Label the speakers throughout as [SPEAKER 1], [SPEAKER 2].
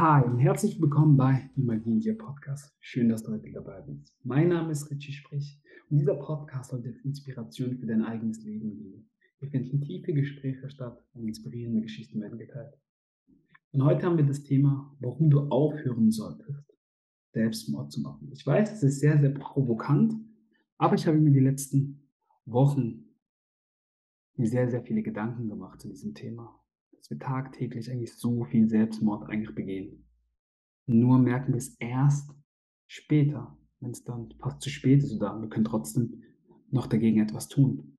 [SPEAKER 1] Hi und herzlich willkommen bei Imagine dir Podcast. Schön, dass du heute dabei bist. Mein Name ist Richie Sprich und dieser Podcast soll dir Inspiration für dein eigenes Leben geben. Hier finden tiefe Gespräche statt und inspirierende Geschichten werden geteilt. Und heute haben wir das Thema, warum du aufhören solltest, Selbstmord zu machen. Ich weiß, es ist sehr, sehr provokant, aber ich habe mir die letzten Wochen sehr, sehr viele Gedanken gemacht zu diesem Thema dass wir tagtäglich eigentlich so viel Selbstmord eigentlich begehen. Nur merken wir es erst später, wenn es dann fast zu spät ist oder wir können trotzdem noch dagegen etwas tun.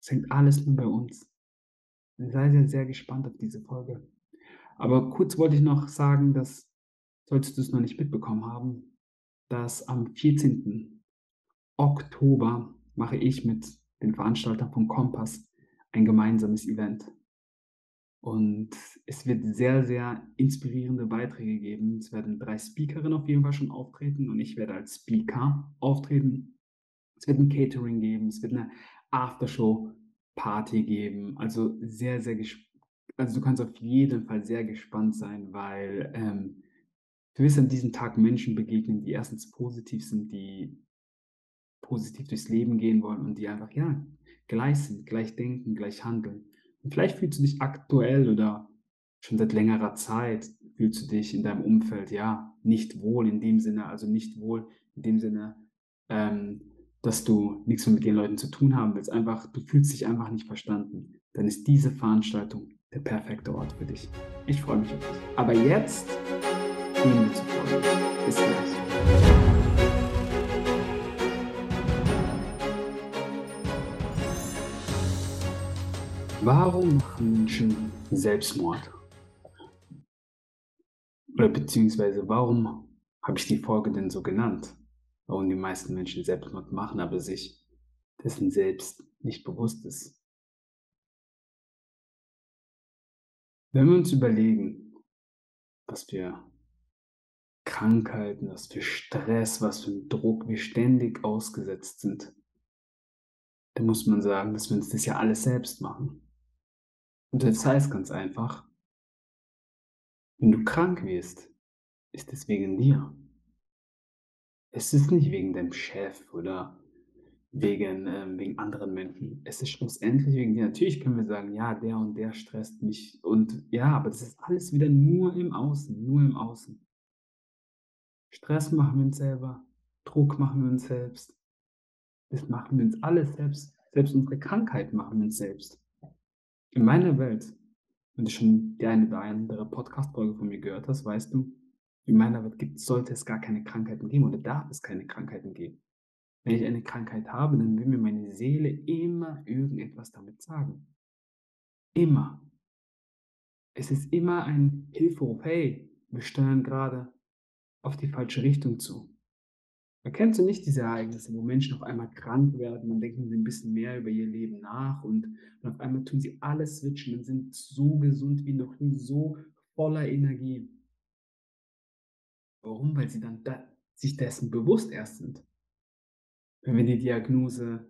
[SPEAKER 1] Es hängt alles nur bei uns. Sei sehr, sehr gespannt auf diese Folge. Aber kurz wollte ich noch sagen, dass, solltest du es noch nicht mitbekommen haben, dass am 14. Oktober mache ich mit den Veranstaltern vom Kompass ein gemeinsames Event. Und es wird sehr, sehr inspirierende Beiträge geben. Es werden drei Speakerinnen auf jeden Fall schon auftreten und ich werde als Speaker auftreten. Es wird ein Catering geben, es wird eine Aftershow-Party geben. Also sehr, sehr. Also du kannst auf jeden Fall sehr gespannt sein, weil ähm, du wirst an diesem Tag Menschen begegnen, die erstens positiv sind, die positiv durchs Leben gehen wollen und die einfach, ja, gleich sind, gleich denken, gleich handeln. Vielleicht fühlst du dich aktuell oder schon seit längerer Zeit fühlst du dich in deinem Umfeld ja nicht wohl in dem Sinne, also nicht wohl in dem Sinne, ähm, dass du nichts mehr mit den Leuten zu tun haben willst. Einfach, du fühlst dich einfach nicht verstanden. Dann ist diese Veranstaltung der perfekte Ort für dich. Ich freue mich auf dich. Aber jetzt gehen wir zur Folge. Bis gleich. Warum machen Menschen Selbstmord? Oder beziehungsweise warum habe ich die Folge denn so genannt? Warum die meisten Menschen Selbstmord machen, aber sich dessen selbst nicht bewusst ist. Wenn wir uns überlegen, was für Krankheiten, was für Stress, was für Druck wir ständig ausgesetzt sind, dann muss man sagen, dass wir uns das ja alles selbst machen. Und das heißt ganz einfach, wenn du krank wirst, ist es wegen dir. Es ist nicht wegen deinem Chef oder wegen, ähm, wegen anderen Menschen. Es ist schlussendlich wegen dir. Natürlich können wir sagen, ja, der und der stresst mich. Und ja, aber das ist alles wieder nur im Außen, nur im Außen. Stress machen wir uns selber, Druck machen wir uns selbst. Das machen wir uns alles selbst. Selbst unsere Krankheit machen wir uns selbst. In meiner Welt, wenn du schon die eine oder andere Podcast-Folge von mir gehört hast, weißt du, in meiner Welt gibt, sollte es gar keine Krankheiten geben oder darf es keine Krankheiten geben. Wenn ich eine Krankheit habe, dann will mir meine Seele immer irgendetwas damit sagen. Immer. Es ist immer ein Hilferuf, hey, wir steuern gerade auf die falsche Richtung zu. Erkennst du nicht diese Ereignisse, wo Menschen auf einmal krank werden, dann denken sie ein bisschen mehr über ihr Leben nach und, und auf einmal tun sie alles switchen und sind so gesund wie noch nie, so voller Energie. Warum? Weil sie dann da, sich dessen bewusst erst sind. Wenn wir die Diagnose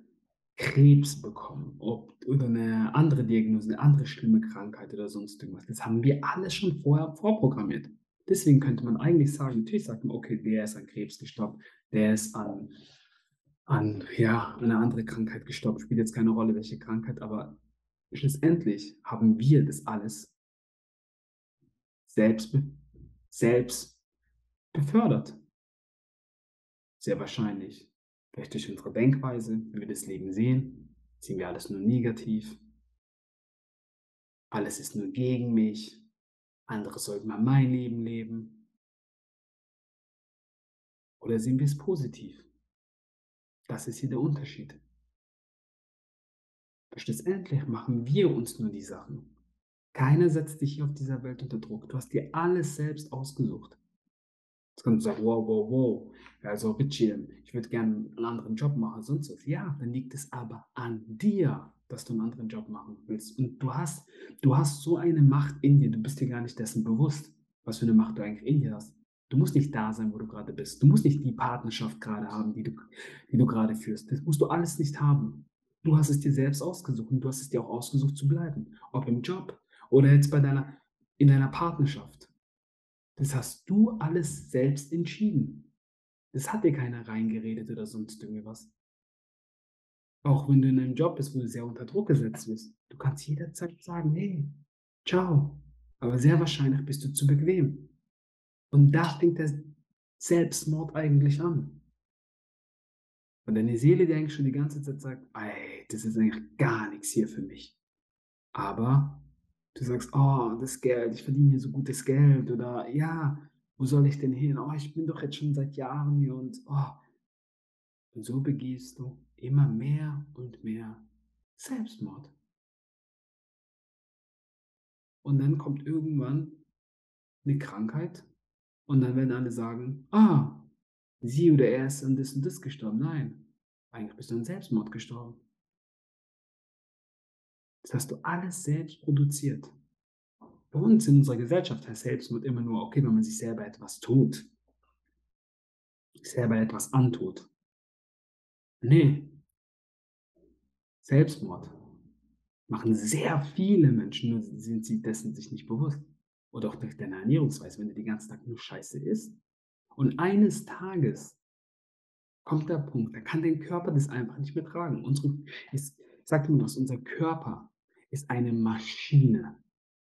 [SPEAKER 1] Krebs bekommen ob, oder eine andere Diagnose, eine andere schlimme Krankheit oder sonst irgendwas, das haben wir alles schon vorher vorprogrammiert. Deswegen könnte man eigentlich sagen, natürlich sagt man, okay, der ist an Krebs gestorben, der ist an, an ja, eine andere Krankheit gestorben, spielt jetzt keine Rolle, welche Krankheit, aber schlussendlich haben wir das alles selbst, selbst befördert. Sehr wahrscheinlich. Vielleicht durch unsere Denkweise, wenn wir das Leben sehen, sehen wir alles nur negativ. Alles ist nur gegen mich. Andere sollten mal mein Leben leben. Oder sehen wir es positiv? Das ist hier der Unterschied. Schlussendlich machen wir uns nur die Sachen. Keiner setzt dich hier auf dieser Welt unter Druck. Du hast dir alles selbst ausgesucht. Jetzt kannst du sagen, wow, wow, wow. Also Richie, ich würde gerne einen anderen Job machen, sonst was. Ja, dann liegt es aber an dir dass du einen anderen Job machen willst. Und du hast, du hast so eine Macht in dir, du bist dir gar nicht dessen bewusst, was für eine Macht du eigentlich in dir hast. Du musst nicht da sein, wo du gerade bist. Du musst nicht die Partnerschaft gerade haben, die du, die du gerade führst. Das musst du alles nicht haben. Du hast es dir selbst ausgesucht und du hast es dir auch ausgesucht zu bleiben. Ob im Job oder jetzt bei deiner, in deiner Partnerschaft. Das hast du alles selbst entschieden. Das hat dir keiner reingeredet oder sonst irgendwas. Auch wenn du in einem Job bist, wo du sehr unter Druck gesetzt wirst. Du kannst jederzeit sagen: „Hey, ciao.“ Aber sehr wahrscheinlich bist du zu bequem. Und da fängt der Selbstmord eigentlich an. Und deine Seele dir eigentlich schon die ganze Zeit sagt: „Ey, das ist eigentlich gar nix hier für mich.“ Aber du sagst: „Oh, das Geld, ich verdiene hier so gutes Geld“ oder „Ja, wo soll ich denn hin? Oh, ich bin doch jetzt schon seit Jahren hier und oh.“ Und so begehst du immer mehr und mehr Selbstmord. Und dann kommt irgendwann 'ne Krankheit und dann werden alle sagen: „Ah, sie oder er ist an das und das gestorben.“ Nein, eigentlich bist du an Selbstmord gestorben. Das hast du alles selbst produziert. Bei uns in unserer Gesellschaft heißt Selbstmord immer nur, okay, wenn man sich selber etwas tut. Sich selber etwas antut. Ne. Selbstmord machen sehr viele Menschen, nur sind sie dessen sich nicht bewusst. Oder auch durch deine Ernährungsweise, wenn du den ganzen Tag nur Scheiße isst und eines Tages kommt der Punkt, da kann dein Körper das einfach nicht mehr tragen. Unsere ich sage mal was, unser Körper ist eine Maschine,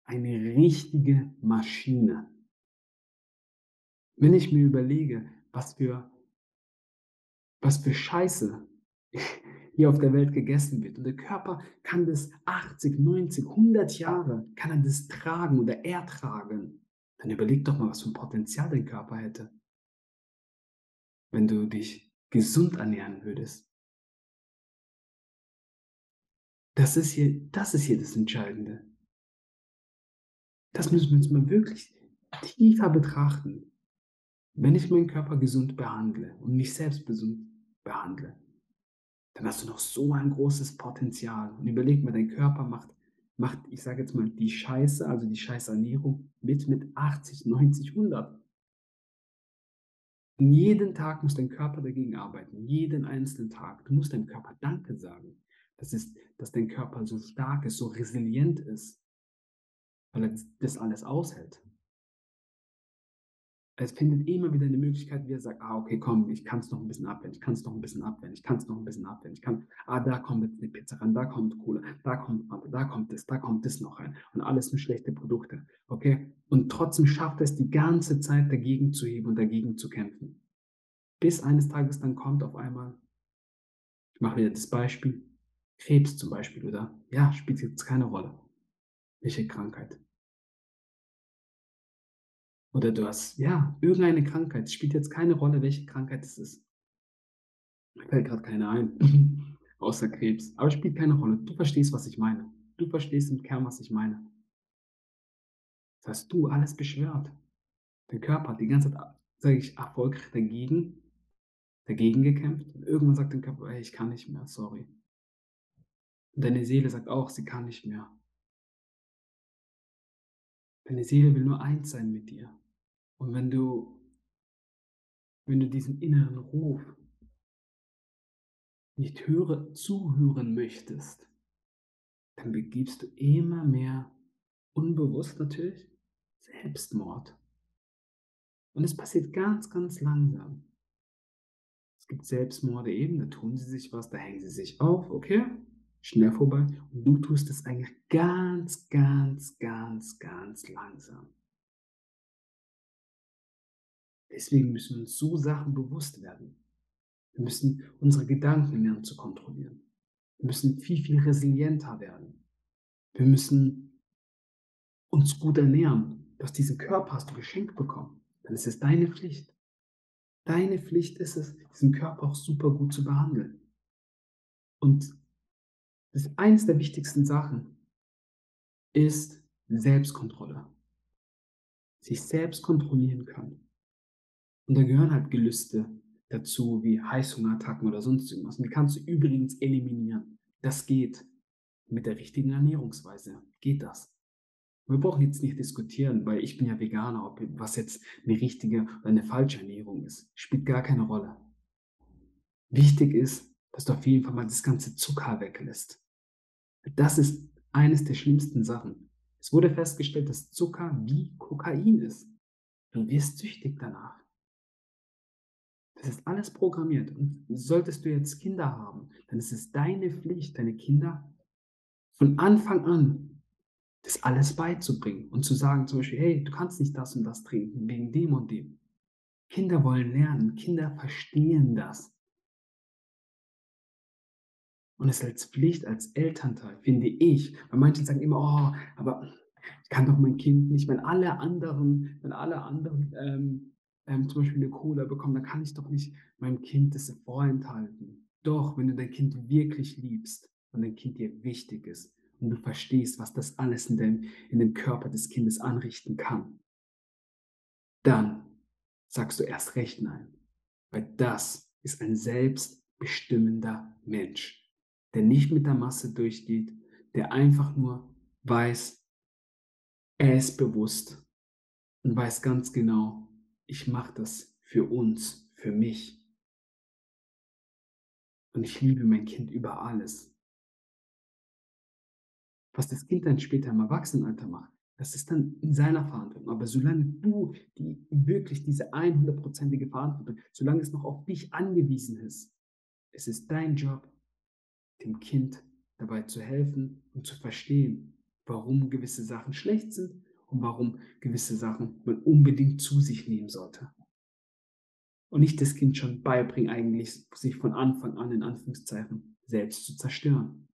[SPEAKER 1] eine richtige Maschine. Wenn ich mir überlege, was für was für Scheiße hier auf der Welt gegessen wird und der Körper kann das 80, 90, 100 Jahre kann er das tragen oder ertragen, dann überleg doch mal, was für 'n Potenzial dein Körper hätte. Wenn du dich gesund ernähren würdest. Das ist hier das ist hier das Entscheidende. Das müssen wir uns mal wirklich tiefer betrachten. Wenn ich meinen Körper gesund behandle und mich selbst gesund behandle, dann hast du noch so ein großes Potenzial. Und überleg mal, dein Körper macht macht, ich sage jetzt mal, die Scheiße, also die Scheißernährung mit mit 80, 90, 100. Und jeden Tag muss dein Körper dagegen arbeiten, jeden einzelnen Tag. Du musst deinem Körper Danke sagen. Das ist dass dein Körper so stark ist, so resilient ist, weil er das alles aushält. Es findet immer wieder 'ne Möglichkeit, wie er sagt: „Ah, okay, komm, ich kann's noch 'n bisschen abwenden, ich kann's noch 'n bisschen abwenden, ich kann's noch 'n bisschen abwenden. Ich kann ah, da kommt jetzt 'ne Pizza ran, da kommt Cola, da kommt da kommt das, da kommt das noch rein und alles nur schlechte Produkte“, okay? Und trotzdem schafft er's die ganze Zeit dagegen zu heben und dagegen zu kämpfen. Bis eines Tages dann kommt auf einmal ich mache wieder das Beispiel, Krebs zum Beispiel oder ja, spielt jetzt keine Rolle, welche Krankheit. Oder du hast, ja, irgendeine Krankheit, spielt jetzt keine Rolle, welche Krankheit es ist. Mir fällt grad keine ein, außer Krebs, aber spielt keine Rolle. Du verstehst, was ich meine. Du verstehst im Kern, was ich meine. Das hast du alles beschwört. Dein Körper hat die ganze Zeit, sage ich, erfolgreich dagegen dagegen gekämpft und irgendwann sagt dein Körper: „Ey, ich kann nicht mehr, sorry.“ Und deine Seele sagt auch, sie kann nicht mehr. Deine Seele will nur eins sein mit dir. Und wenn du wenn du diesen inneren Ruf nicht höre zuhören möchtest, dann begibst du immer mehr, unbewusst natürlich, Selbstmord. Und es passiert ganz, ganz langsam. Es gibt Selbstmorde eben, da tun sie sich was, da hängen sie sich auf, okay, schnell vorbei. Und du tust es eigentlich ganz, ganz, ganz, ganz langsam. Deswegen müssen uns so Sachen bewusst werden. Wir müssen unsere Gedanken lernen zu kontrollieren. Wir müssen viel, viel resilienter werden. Wir müssen uns gut ernähren. Du hast diesen Körper hast du geschenkt bekommen. Dann ist es deine Pflicht. Deine Pflicht ist es, diesen Körper auch super gut zu behandeln. Und das eins der wichtigsten Sachen ist Selbstkontrolle. Sich selbst kontrollieren können. Und da gehören halt Gelüste dazu, wie Heißhungerattacken oder sonst irgendwas. Und die kannst du übrigens eliminieren. Das geht. Mit der richtigen Ernährungsweise geht das. Wir brauchen jetzt nicht diskutieren, weil ich bin ja Veganer, ob was jetzt 'ne richtige oder 'ne falsche Ernährung ist, spielt gar keine Rolle. Wichtig ist, dass du auf jeden Fall mal das ganze Zucker weglässt. Das ist eines der schlimmsten Sachen. Es wurde festgestellt, dass Zucker wie Kokain ist. Du wirst süchtig danach. Das ist alles programmiert. Und solltest du jetzt Kinder haben, dann ist es deine Pflicht, deine Kinder von Anfang an das alles beizubringen und zu sagen zum Beispiel, hey, du kannst nicht das und das trinken, wegen dem und dem. Kinder wollen lernen, Kinder verstehen das. Und es als Pflicht, als Elternteil, finde ich, weil manche sagen immer, oh, aber ich kann doch mein Kind nicht, wenn alle anderen, wenn alle anderen ähm, ähm, zum Beispiel eine Cola bekommen, dann kann ich doch nicht meinem Kind das vorenthalten. Doch, wenn du dein Kind wirklich liebst und dein Kind dir wichtig ist und du verstehst, was das alles in dem, in dem Körper des Kindes anrichten kann, dann sagst du erst recht nein. Weil das ist ein selbstbestimmender Mensch, der nicht mit der Masse durchgeht, der einfach nur weiß, er ist bewusst und weiß ganz genau, ich mache das für uns, für mich. Und ich liebe mein Kind über alles. Was das Kind dann später im Erwachsenenalter macht, das ist dann in seiner Verantwortung. Aber solange du die, wirklich diese 100%ige Verantwortung, solange es noch auf dich angewiesen ist, es ist dein Job, dem Kind dabei zu helfen und zu verstehen, warum gewisse Sachen schlecht sind und warum gewisse Sachen man unbedingt zu sich nehmen sollte. Und nicht das Kind schon beibringen, eigentlich sich von Anfang an in Anführungszeichen selbst zu zerstören.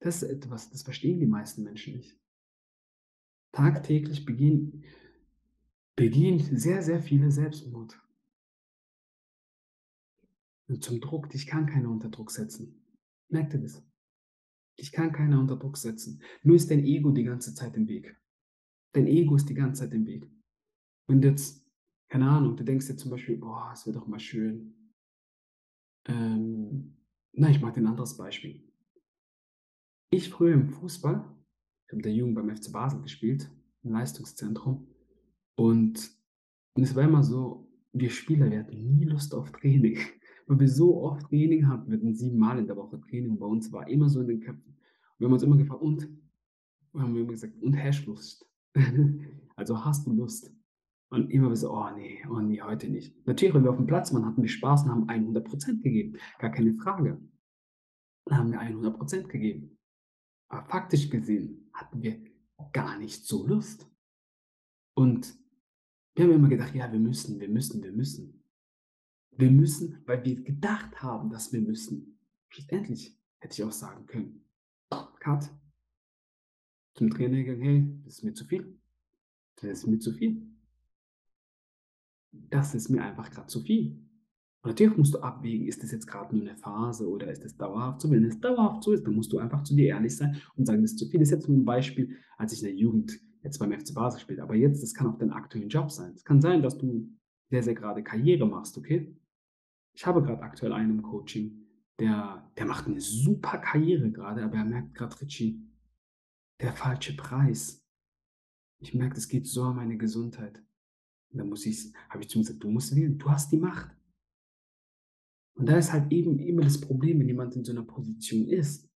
[SPEAKER 1] Das ist etwas, das verstehen die meisten Menschen nicht. Tagtäglich begehen, begehen sehr, sehr viele Selbstmord. Und zum Druck, dich kann keiner unter Druck setzen. Merkt ihr das? Dich kann keiner unter Druck setzen. Nur ist dein Ego die ganze Zeit im Weg. Dein Ego ist die ganze Zeit im Weg. Und jetzt, keine Ahnung, du denkst dir zum Beispiel, boah, es wäre doch mal schön. Ähm, na, ich mag ein anderes Beispiel. Ich früher im Fußball, ich habe der Jugend beim FC Basel gespielt, im Leistungszentrum. Und, und es war immer so, wir Spieler, wir hatten nie Lust auf Training weil wir so oft Training hatten. Wir hatten siebenmal in der Woche Training bei uns war immer so in den Köpfen. Wir haben uns immer gefragt, und? Und haben wir immer gesagt, und hast Lust? also hast du Lust? Und immer so, oh nee, oh nee, heute nicht. Natürlich, wenn wir auf dem Platz waren, hatten wir Spaß und haben 100% gegeben. Gar keine Frage. Dann haben wir 100% gegeben. Aber faktisch gesehen hatten wir gar nicht so Lust. Und wir haben immer gedacht, ja, wir müssen, wir müssen, wir müssen. Wir müssen, weil wir gedacht haben, dass wir müssen. Schlussendlich hätte ich auch sagen können, Cut. Zum Trainer gegangen, hey, das ist mir zu viel. Das ist mir zu viel. Das ist mir einfach gerade zu viel. Und natürlich musst du abwägen, ist das jetzt gerade nur eine Phase oder ist das dauerhaft so? Wenn es dauerhaft so ist, dann musst du einfach zu dir ehrlich sein und sagen, das ist zu viel. Das ist jetzt nur ein Beispiel, als ich in der Jugend jetzt beim FC Basel spiele. Aber jetzt, das kann auch dein aktueller Job sein. Es kann sein, dass du sehr, sehr gerade Karriere machst, okay? Ich habe gerade aktuell einen im Coaching, der, der macht eine super Karriere gerade, aber er merkt gerade, Richie, der falsche Preis. Ich merke, es geht so um meine Gesundheit. Und da muss ich, habe ich zu ihm gesagt, du musst wählen, du hast die Macht. Und da ist halt eben immer das Problem, wenn jemand in so einer Position ist,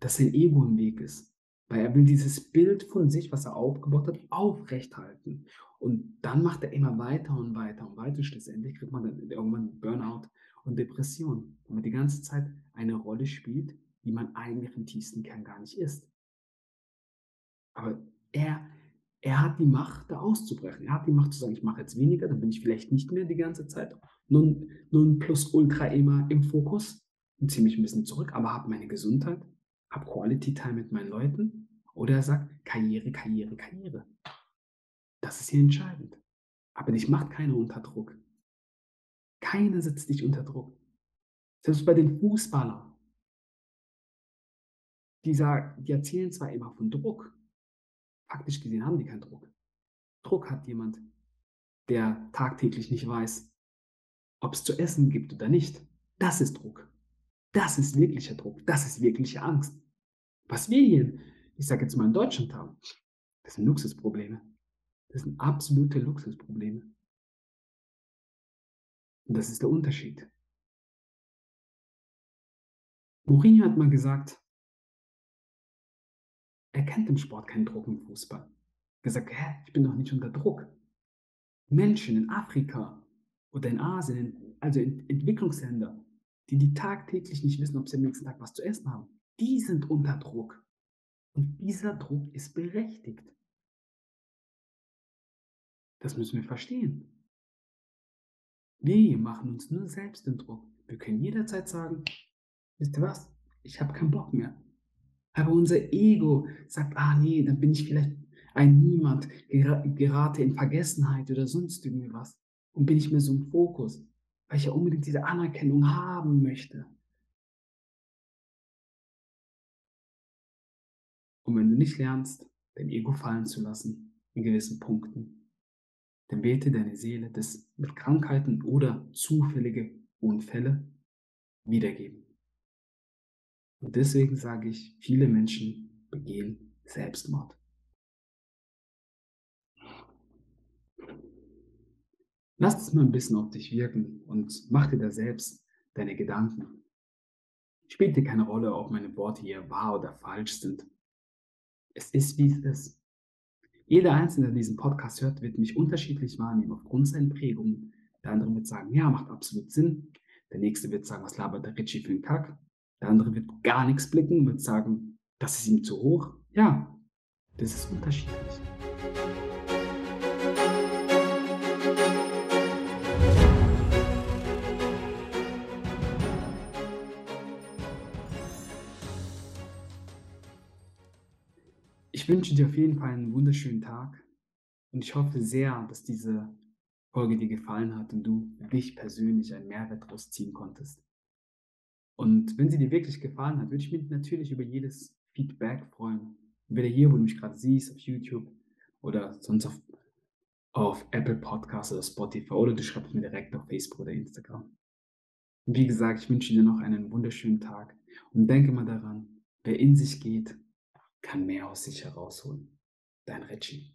[SPEAKER 1] dass sein Ego im Weg ist. Weil er will dieses Bild von sich, was er aufgebaut hat, aufrechthalten. Und dann macht er immer weiter und weiter und weiter. Schlussendlich kriegt man dann irgendwann Burnout und Depression, wo man die ganze Zeit eine Rolle spielt, die man eigentlich im tiefsten Kern gar nicht ist. Aber er, er hat die Macht, da auszubrechen. Er hat die Macht zu sagen, ich mache jetzt weniger, dann bin ich vielleicht nicht mehr die ganze Zeit nun, nun plus ultra immer im Fokus und ziehe mich ein bisschen zurück, aber habe meine Gesundheit, habe Quality Time mit meinen Leuten. Oder er sagt, Karriere, Karriere, Karriere. Das ist hier entscheidend. Aber dich macht keiner unter Druck. Keiner setzt dich unter Druck. Selbst bei den Fußballern. Die, sagen, die erzählen zwar immer von Druck, faktisch gesehen haben die keinen Druck. Druck hat jemand, der tagtäglich nicht weiß, ob es zu essen gibt oder nicht. Das ist Druck. Das ist wirklicher Druck. Das ist wirkliche Angst. Was wir hier, ich sage jetzt mal in Deutschland haben, das sind Luxusprobleme. Das sind absolute Luxusprobleme. Und das ist der Unterschied. Mourinho hat mal gesagt, er kennt im Sport keinen Druck im Fußball. gesagt: „Hä, ich bin doch nicht unter Druck.“ Menschen in Afrika oder in Asien, also in Entwicklungsländer, die die tagtäglich nicht wissen, ob sie am nächsten Tag was zu essen haben, die sind unter Druck. Und dieser Druck ist berechtigt. Das müssen wir verstehen. Wir machen uns nur selbst den Druck. Wir können jederzeit sagen: „Wisst ihr was? Ich habe keinen Bock mehr.“ Aber unser Ego sagt: „Ah ne, dann bin ich vielleicht ein Niemand, gera gerate in Vergessenheit oder sonst irgendwie was und bin nicht mehr so im Fokus, weil ich ja unbedingt diese Anerkennung haben möchte.“ Und wenn du nicht lernst, dein Ego fallen zu lassen in gewissen Punkten, dann dir deine Seele das mit Krankheiten oder zufällige Unfälle wiedergeben. Und deswegen sage ich, viele Menschen begehen Selbstmord. Lass es mal ein bisschen auf dich wirken und mach dir da selbst deine Gedanken. Spielt dir keine Rolle, ob meine Worte hier wahr oder falsch sind. Es ist, wie es ist. Jeder Einzelne, der diesen Podcast hört, wird mich unterschiedlich wahrnehmen aufgrund seiner Prägungen. Der andere wird sagen, ja, macht absolut Sinn. Der nächste wird sagen, was labert der Ritchie für einen Kack? Der andere wird gar nichts blicken und wird sagen, das ist ihm zu hoch. Ja, das ist unterschiedlich. Ich wünsche dir auf jeden Fall einen wunderschönen Tag und ich hoffe sehr, dass diese Folge dir gefallen hat und du dich persönlich einen Mehrwert daraus ziehen konntest. Und wenn sie dir wirklich gefallen hat, würde ich mich natürlich über jedes Feedback freuen. Entweder hier, wo du mich gerade siehst, auf YouTube oder sonst auf, auf Apple Podcasts oder Spotify oder du schreibst mir direkt auf Facebook oder Instagram. Und wie gesagt, ich wünsche dir noch einen wunderschönen Tag und denke mal daran, wer in sich geht, kann mehr aus sich herausholen. Dein Reggie.